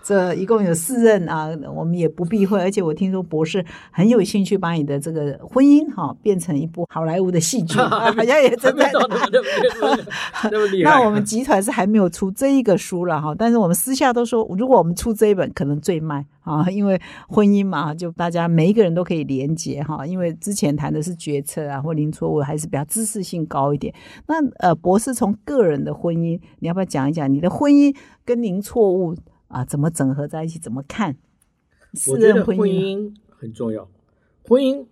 这一共有四任啊，我们也不避讳，而且我听说博士很有兴趣把你的这个婚姻哈变成一部好莱坞的戏剧，好像也正在。那我们集团是还没有出这一个书了哈，但是我们私下都说，如果我们出这一本，可能最卖啊，因为婚姻嘛，就大家每一个人都可以连接哈，因为之前谈的是决策啊或零错误，还是比较知识性高一点。那呃，博士从个人的婚姻，你要不要讲一讲你的婚姻跟零错误啊怎么整合在一起，怎么看？私我觉得婚人婚姻姻很重要。婚姻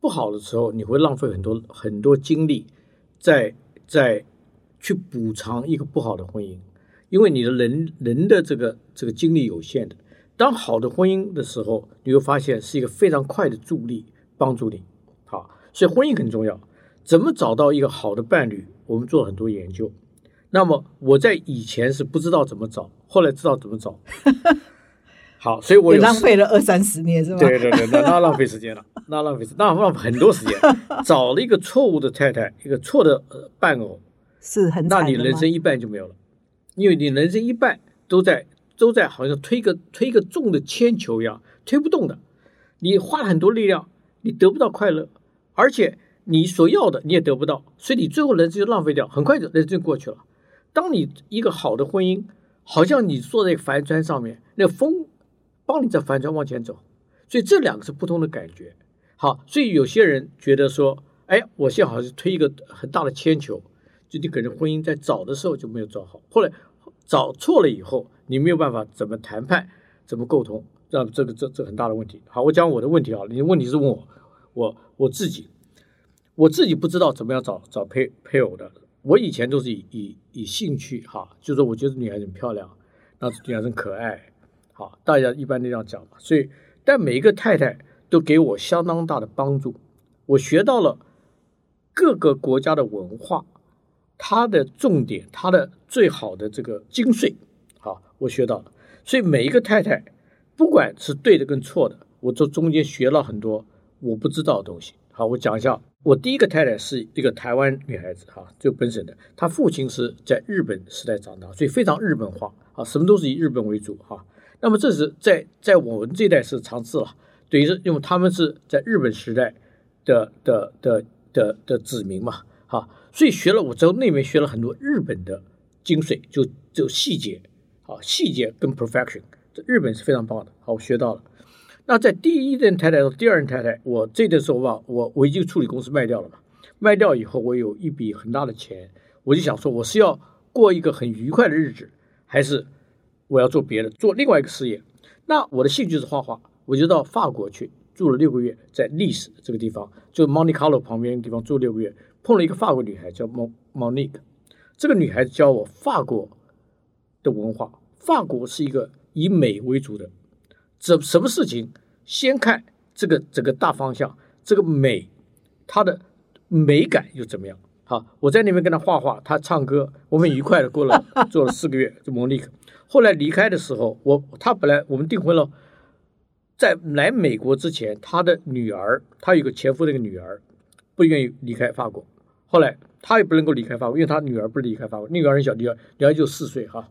不好的时候，你会浪费很多很多精力在在去补偿一个不好的婚姻，因为你的人人的这个这个精力有限的。当好的婚姻的时候，你会发现是一个非常快的助力，帮助你。好，所以婚姻很重要。怎么找到一个好的伴侣？我们做了很多研究。那么我在以前是不知道怎么找，后来知道怎么找。好，所以我浪费了二三十年是吧？对对对，那那浪费时间了，那浪费时，那浪费很多时间。找了一个错误的太太，一个错的呃伴偶，是很那你人生一半就没有了，因为你人生一半都在都在好像推个推个重的铅球一样，推不动的。你花了很多力量，你得不到快乐，而且你所要的你也得不到，所以你最后人生就浪费掉，很快就人生过去了。当你一个好的婚姻，好像你坐在帆船上面，那风帮你在帆船往前走，所以这两个是不同的感觉。好，所以有些人觉得说，哎，我现在好像是推一个很大的铅球，就你可能婚姻在找的时候就没有找好，后来找错了以后，你没有办法怎么谈判，怎么沟通，这这个这这很大的问题。好，我讲我的问题啊，你的问题是问我，我我自己，我自己不知道怎么样找找配配偶的。我以前都是以以以兴趣哈，就是我觉得女孩子很漂亮，那女孩子很可爱，好，大家一般都这样讲嘛。所以，但每一个太太都给我相当大的帮助，我学到了各个国家的文化。它的重点，它的最好的这个精髓，我学到了。所以每一个太太，不管是对的跟错的，我这中间学了很多我不知道的东西。好，我讲一下，我第一个太太是一个台湾女孩子，哈，就本省的，她父亲是在日本时代长大，所以非常日本化，啊，什么都是以日本为主，哈。那么这是在在我们这代是尝试了，等于是因为他们是在日本时代的的的的的子民嘛，哈。所以学了，我从那边学了很多日本的精髓，就就细节，啊细节跟 perfection，这日本是非常棒的。好，我学到了。那在第一任太太和第二任太太，我这的时候吧，我我已经处理公司卖掉了嘛，卖掉以后，我有一笔很大的钱，我就想说，我是要过一个很愉快的日子，还是我要做别的，做另外一个事业？那我的兴趣是画画，我就到法国去住了六个月，在历史这个地方，就 Monte Carlo 旁边地方住六个月。碰了一个法国女孩叫 Mon Monique，这个女孩子教我法国的文化。法国是一个以美为主的，怎什么事情先看这个整个大方向，这个美它的美感又怎么样？好，我在那边跟他画画，他唱歌，我们愉快的过了做了四个月。就 monic，后来离开的时候，我他本来我们订婚了，在来美国之前，他的女儿，她有个前夫的一个女儿。不愿意离开法国，后来他也不能够离开法国，因为他女儿不离开法国，女儿很小，女儿女儿就四岁哈。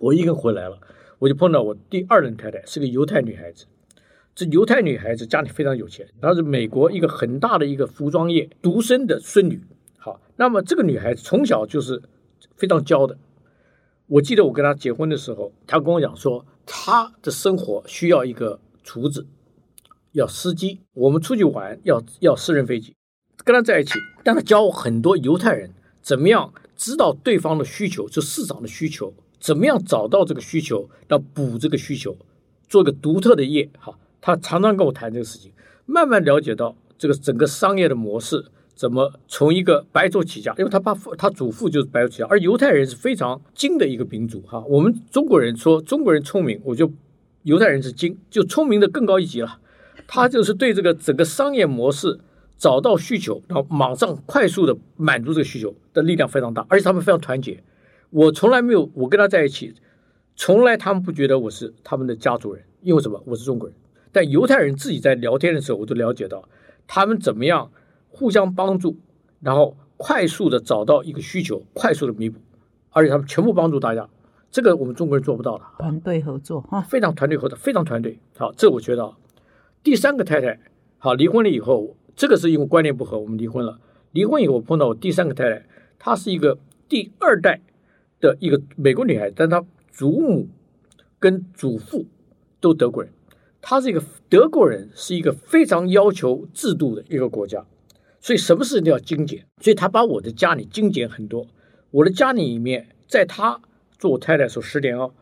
我一个人回来了，我就碰到我第二任太太是个犹太女孩子，这犹太女孩子家里非常有钱，她是美国一个很大的一个服装业独生的孙女。好，那么这个女孩子从小就是非常娇的。我记得我跟她结婚的时候，她跟我讲说，她的生活需要一个厨子，要司机，我们出去玩要要私人飞机。跟她在一起，但她教我很多犹太人怎么样知道对方的需求，就市场的需求，怎么样找到这个需求，要补这个需求，做个独特的业。哈，他常常跟我谈这个事情，慢慢了解到这个整个商业的模式怎么从一个白手起家，因为他爸父他祖父就是白手起家，而犹太人是非常精的一个民族。哈，我们中国人说中国人聪明，我就犹太人是精，就聪明的更高一级了。他就是对这个整个商业模式。找到需求，然后马上快速的满足这个需求的力量非常大，而且他们非常团结。我从来没有，我跟他在一起，从来他们不觉得我是他们的家族人，因为什么？我是中国人。但犹太人自己在聊天的时候，我都了解到他们怎么样互相帮助，然后快速的找到一个需求，快速的弥补，而且他们全部帮助大家。这个我们中国人做不到的。团队合作哈，非常团队合作，非常团队。好，这我觉得。第三个太太，好，离婚了以后。这个是因为观念不合，我们离婚了。离婚以后，我碰到我第三个太太，她是一个第二代的一个美国女孩，但她祖母跟祖父都德国人。她是一个德国人，是一个非常要求制度的一个国家，所以什么事情都要精简。所以她把我的家里精简很多。我的家里面，在她做我太太的时候，十年哦。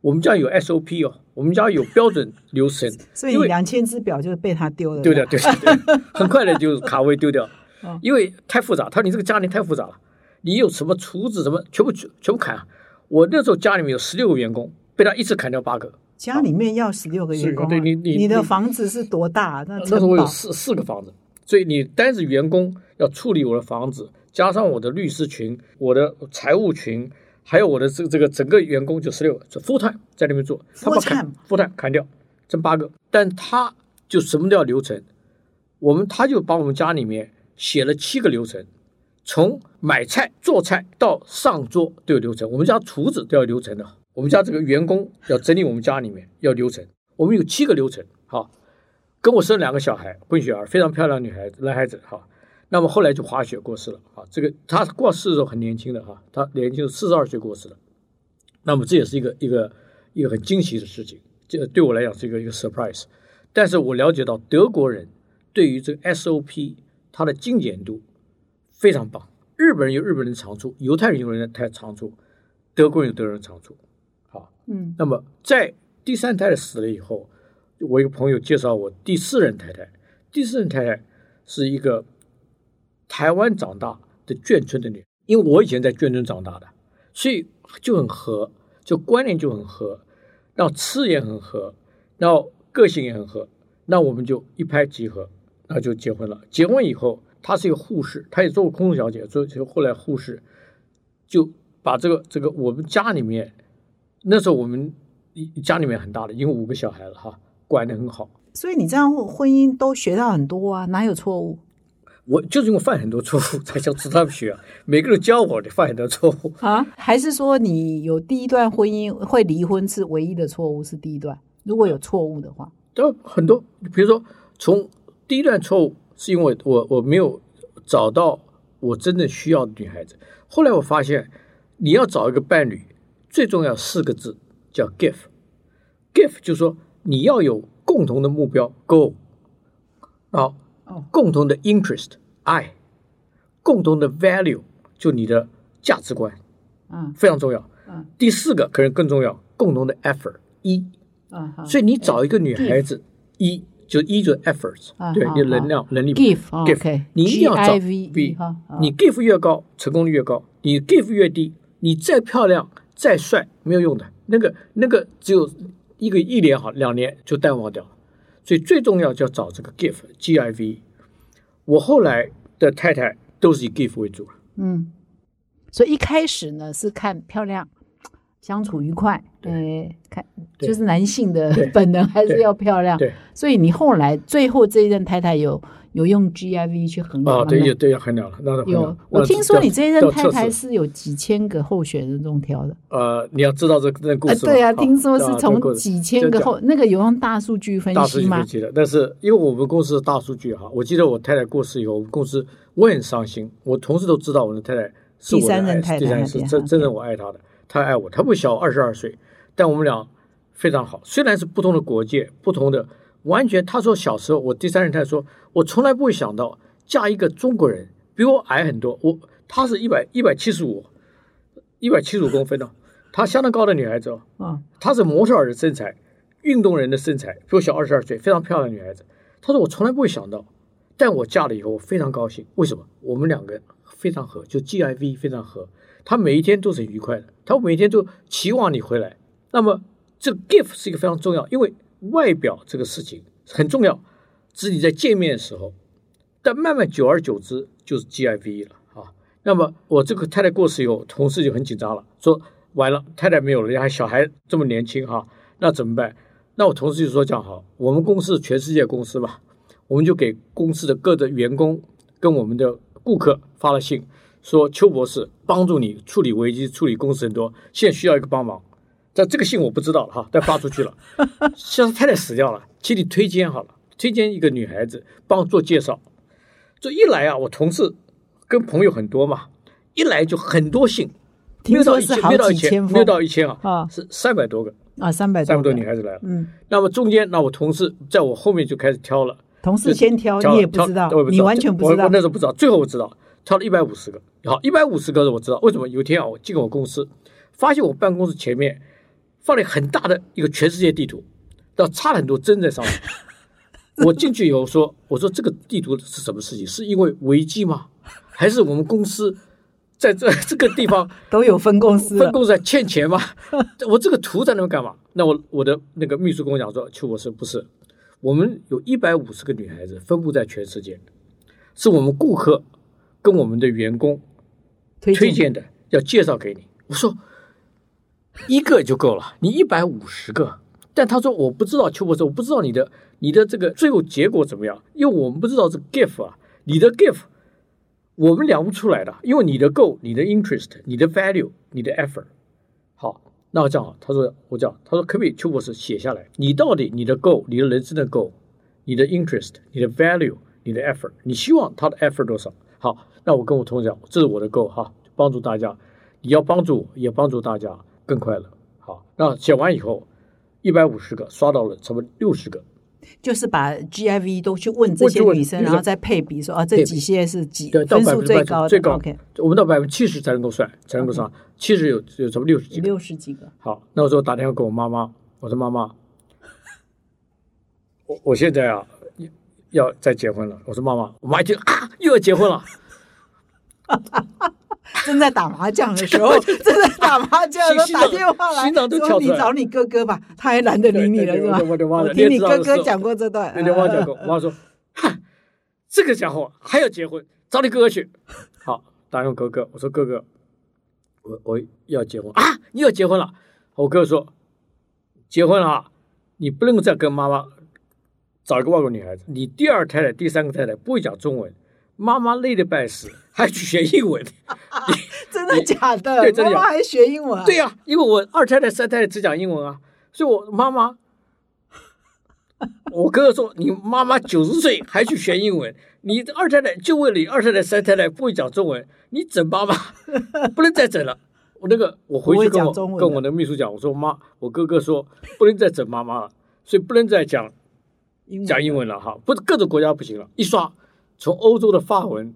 我们家有 SOP 哦，我们家有标准流程，所以两千只表就是被她丢了，丢掉，对对，很快的就卡位丢掉，因为太复杂。他说你这个家庭太复杂了，你有什么厨子什么全部全全部砍。啊我那时候家里面有十六个员工，被他一次砍掉八个。家里面要十六个员工，对你你你的房子是多大？那那时候我有四四个房子，所以你单是员工要处理我的房子，加上我的律师群，我的财务群。还有我的这个这个整个员工就十六个，就 full time 在那边做，他把砍 full time 砍掉，剩八个，但他就什么都要流程，我们他就把我们家里面写了七个流程，从买菜做菜到上桌都有流程，我们家厨子都要流程的，我们家这个员工要整理我们家里面要流程，我们有七个流程，好，跟我生两个小孩混血儿，非常漂亮女孩子男孩子，哈。那么后来就滑雪过世了啊！这个他过世的时候很年轻的哈，他年轻四十二岁过世的。那么这也是一个一个一个很惊喜的事情，这对我来讲是一个一个 surprise。但是我了解到德国人对于这个 SOP 它的精简度非常棒。日本人有日本人的长处，犹太人有人的太长处。德国人有德国人长处。好，嗯那么在第三太太死了以后，我一个朋友介绍我第四任太太，第四任太太是一个台湾长大的眷村的女，因为我以前在眷村长大的，所以就很合，就观念就很合，然后吃也很合，然后个性也很合，那我们就一拍即合，那就结婚了。结婚以后，她是一个护士，她也做过空中小姐，做就后来护士，就把这个这个我们家里面，那时候我们一家里面很大的，因为五个小孩了哈，管得很好。所以你这样婚姻都学到很多啊，哪有错误？我就是因为犯很多错误才想知他们学啊，每个人教我的犯很多错误。啊？还是说你有第一段婚姻会离婚是唯一的错误是第一段？如果有错误的话，都很多，比如说从第一段错误是因为我我没有找到我真正需要的女孩子，后来我发现你要找一个伴侣，最重要四个字叫 give，give 就是说你要有共同的目标 goal 啊哦，共同的 interest 爱，共同的 value 就你的价值观。嗯。非常重要。嗯。第四个可能更重要，共同的 effort 一。啊，所以你找一个女孩子，一就一就是 efforts，对你的能量能力 give 哦 give，你一定要找好你 give 越高，成功率越高；你 give 越低，你再漂亮再帅没有用的，那个那个只有一个一年好，两年就淡忘掉了。所以最重要就要找这个 give G I V。我后来的太太都是以 give 为主了，嗯，所以一开始呢是看漂亮，相处愉快，对，看就是男性的 本能还是要漂亮。对。所以你后来最后这一任太太有有用 GIV 去衡量啊，吗？对，也对，要衡量了，有。，我那听说你这一任太太是有几千个候选人中挑的。呃，你要知道这这个故啊，事吗。对啊，听说是这个从几千个后，那个有用大数据分大数析吗？据分析的，但是因为我们公司的大数据哈，我记得我太太过世以后，我们公司我很伤心，我同事都知道我的太太是我的第三任太太第三任是真真正我爱她的，她爱我，他不小我二十二岁，但我们俩非常好，虽然是不同的国界，不同的完全。他说小时候我第三人太太说，我从来不会想到嫁一个中国人，比我矮很多，我她是一百一百七十五，一百七十五公分哦，她相当高的女孩子哦。啊，她是模特儿的身材，运动人的身材，比我小二十二岁，非常漂亮的女孩子。他说我从来不会想到，但我嫁了以后我非常高兴。为什么？我们两个非常合，就 GIV 非常合。他每一天都是愉快的，他每天都期望你回来。那么这个 gift 是一个非常重要，因为外表这个事情很重要，只是你在见面的时候，但慢慢久而久之就是 GIV 了啊。那么我这个太太过世以后，同事就很紧张了，说完了，太太没有了，还小孩这么年轻哈、那怎么办？那我同事就说讲好，我们公司全世界公司嘛，我们就给公司的各的员工跟我们的顾客发了信，说邱博士帮助你处理危机，处理公司很多，现在需要一个帮忙。但这个信我不知道了哈，但发出去了。现在太太死掉了，请你推荐好了，推荐一个女孩子帮我做介绍。这一来啊，我同事跟朋友很多嘛，一来就很多信，没听有到一千，说是好没有到一千，几千封没有到一千啊，啊是三百多个，啊，三百三百多个女孩子来了。嗯，那么中间，那我同事在我后面就开始挑了，同事先挑，挑你也不知道你完全不知道那时候不知道，最后我知道，挑了一百五十个。好，一百五十个我知道，为什么？有一天啊，我进我公司，发现我办公室前面放了很大的一个全世界地图，要插了很多针在上面。我进去以后说：“我说这个地图是什么事情？是因为危机吗？还是我们公司在这 这个地方 都有分公司分公司在欠钱吗？我这个图在那边干嘛？那我我的那个秘书跟我讲说，邱博士不是，我们有一百五十个女孩子分布在全世界，是我们顾客跟我们的员工推推荐的，要介绍给你。我说一个就够了，你一百五十个。但他说我不知道邱博士，我不知道你的你的这个最后结果怎么样，因为我们不知道这个 gift 啊，你的 gift 我们量不出来的，因为你的 goal、你的 interest、你的 value、你的 effort。好，那我这样好，他说我这样，他说可不可以邱博士写下来，你到底你的 goal、你的人生的 goal、你的 interest、你的 value、你的 effort，你希望他的 effort 多少？好，那我跟我同学讲，这是我的 goal 哈，帮助大家，你要帮助我，也帮助大家更快乐。好，那写完以后，一百五十个刷到了差不多六十个，就是把 GIV 都去问这些女生，然后再配比说，啊，这几些是几对到分数最高的，最高。OK，我们到百分之七十才能够算，才能够上，七十有有差不多六十几个。六十几个，好，那我说打电话给我妈妈，我说妈妈，我我现在啊要要再结婚了。我说妈妈，我妈一听啊又要结婚了，正在打麻将的时候，正在打麻将的时候打电话来，说你找你哥哥吧，他还懒得理你了，是吧？我听你哥哥讲过这段，那天我讲过，妈说，哈，这个家伙还要结婚，找你哥哥去。好，打电话哥哥，我说哥哥，我我要结婚啊，你要结婚了？我哥哥说，结婚了啊，你不能再跟妈妈找一个外国女孩子，你第二太太、第三个太太不会讲中文，妈妈累得半死，还去学英文。真的假的？对真的妈妈还学英文啊？对呀、因为我二太太、三太太只讲英文啊，所以我妈妈，我哥哥说你妈妈九十岁还去学英文，你二太太就为了你二太太、三太太不会讲中文，你整妈妈不能再整了。我那个我回去跟我跟我的秘书讲，我说妈，我哥哥说不能再整妈妈了，所以不能再讲英讲英文了哈，不各种国家不行了，一刷从欧洲的法文、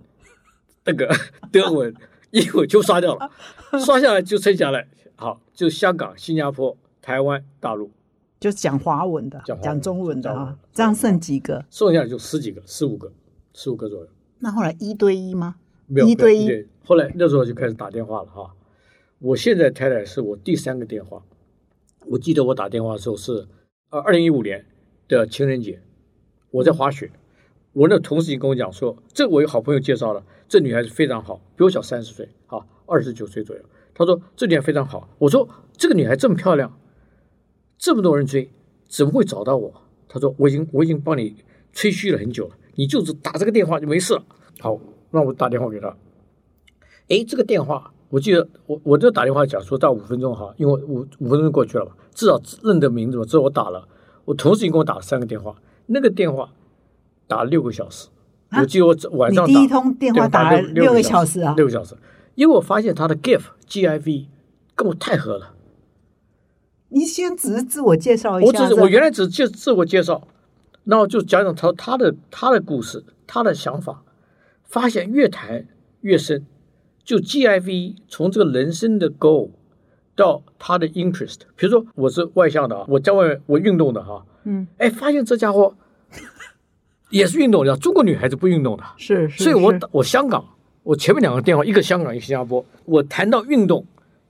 那个 德文、英文就刷掉了，刷下来就剩下来，好就香港、新加坡、台湾、大陆，就讲华文的，讲文讲中文的啊这样剩几个？剩下来就十几个、十五个、十五个左右，那后来一对一吗？没有一对一？后来那时候就开始打电话了哈。我现在太太是我第三个电话，我记得我打电话的时候是呃二零一五年的情人节，我在滑雪，我那同事已经跟我讲说，这我有好朋友介绍了，这女孩子非常好，比我小三十岁，啊，二十九岁左右。他说这女孩非常好，我说这个女孩这么漂亮，这么多人追，怎么会找到我？他说我已经我已经帮你吹嘘了很久了，你就是打这个电话就没事了。好，那我打电话给他。哎，这个电话我记得我我就打电话讲说到五分钟哈，因为五五分钟过去了嘛，至少认得名字嘛，之后我打了，我同事已经给我打了三个电话，那个电话打了六个小时，啊我记得我晚上你第一打通电话打了六个小小时啊六个小时，因为我发现他的 GIF GIV 跟我太合了。你先只是自我介绍一下，我只是我原来只介自我介绍，然后就讲讲他他的他的故事，他的想法，发现越谈越深。就 GIV 从这个人生的 goal 到他的 interest，比如说我是外向的啊，我在外面我运动的哈，嗯，哎，发现这家伙也是运动的，中国女孩子不运动的，是，是所以我是我香港，我前面两个电话，一个香港，一个新加坡，我谈到运动，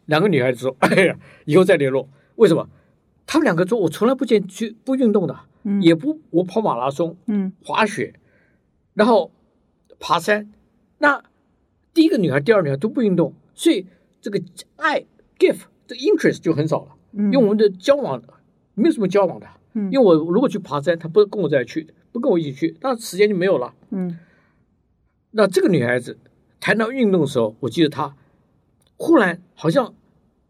两个女孩子说：“哎呀，以后再联络。”为什么？他们两个说：“我从来不见去不运动的，嗯也不我跑马拉松、嗯滑雪，然后爬山。那第一个女孩、第二个女孩都不运动，所以这个爱 give 这个 interest 就很少了。嗯，因为我们的交往没有什么交往的，嗯因为我如果去爬山，她不跟我在去，不跟我一起去，那时间就没有了。嗯那这个女孩子谈到运动的时候，我记得她忽然好像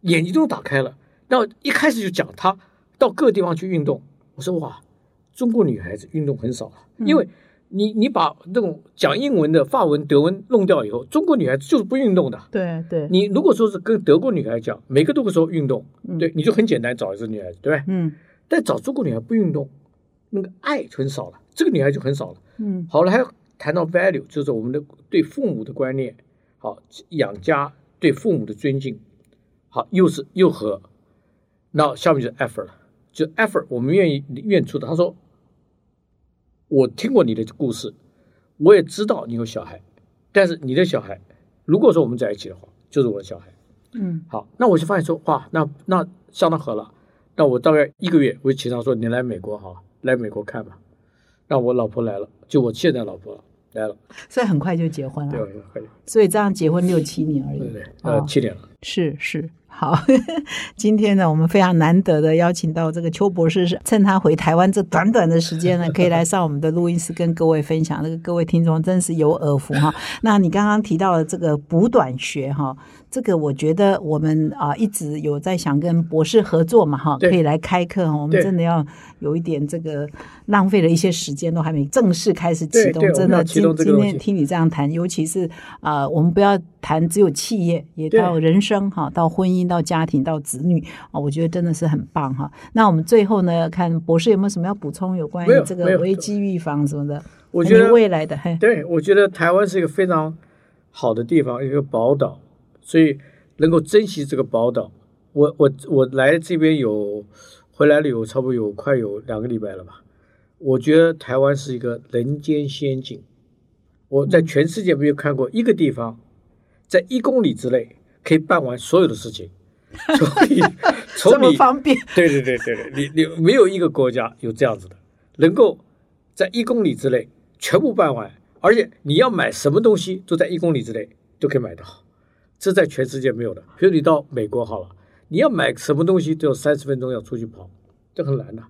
眼睛都打开了。然后一开始就讲她到各个地方去运动。我说哇，中国女孩子运动很少因为你你把那种讲英文的法文、德文弄掉以后，中国女孩子就是不运动的。对对，你如果说是跟德国女孩讲，每个都会说运动，嗯对，你就很简单找一个女孩子，对不对？嗯但找中国女孩不运动，那个爱就很少了，这个女孩就很少了。嗯好了，还要谈到 value，就是我们的对父母的观念，好养家对父母的尊敬，好又是又和，那下面就是 effort 了，就 effort，我们愿意愿出的。他说，我听过你的故事，我也知道你有小孩，但是你的小孩，如果说我们在一起的话，就是我的小孩。嗯好，那我就发现说，哇，那那相当合了。那我大概一个月，我就请他说，你来美国哈，来美国看吧。那我老婆来了，就我现在老婆来了，所以很快就结婚对了，对所以这样结婚六七年而已。对对，呃，哦七年了，是是，好，今天呢，我们非常难得的邀请到这个邱博士，是趁他回台湾这短短的时间呢，可以来上我们的录音室跟各位分享。那个各位听众真是有耳福哈。那你刚刚提到的这个补短学哈，这个我觉得我们啊、一直有在想跟博士合作嘛哈，可以来开课哈。我们真的要有一点这个浪费了一些时间，都还没正式开始启动。真的，今今天听你这样谈，尤其是啊、我们不要谈只有企业，也到人生哈，到婚姻姻到家庭到子女啊，我觉得真的是很棒哈。那我们最后呢，看博士有没有什么要补充有关于这个危机预防什么的？我觉得未来的，对我觉得台湾是一个非常好的地方，一个宝岛，所以能够珍惜这个宝岛。我我我来这边有回来了有差不多有快有两个礼拜了吧。我觉得台湾是一个人间仙境。我在全世界没有看过一个地方，在一公里之内可以办完所有的事情。从你这么方便？对对对对对，你你没有一个国家有这样子的，能够在一公里之内全部办完，而且你要买什么东西都在一公里之内都可以买到，这在全世界没有的。比如你到美国好了，你要买什么东西都要三十分钟要出去跑，这很难的。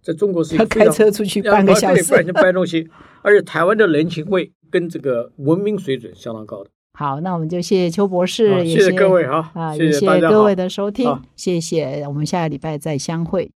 在中国是要开车出去半个小时，搬东西，而且台湾的人情味跟这个文明水准相当高的。好，那我们就谢谢邱博士，也谢谢各位哈，啊，谢谢各位的收听，谢谢，我们下个礼拜再相会。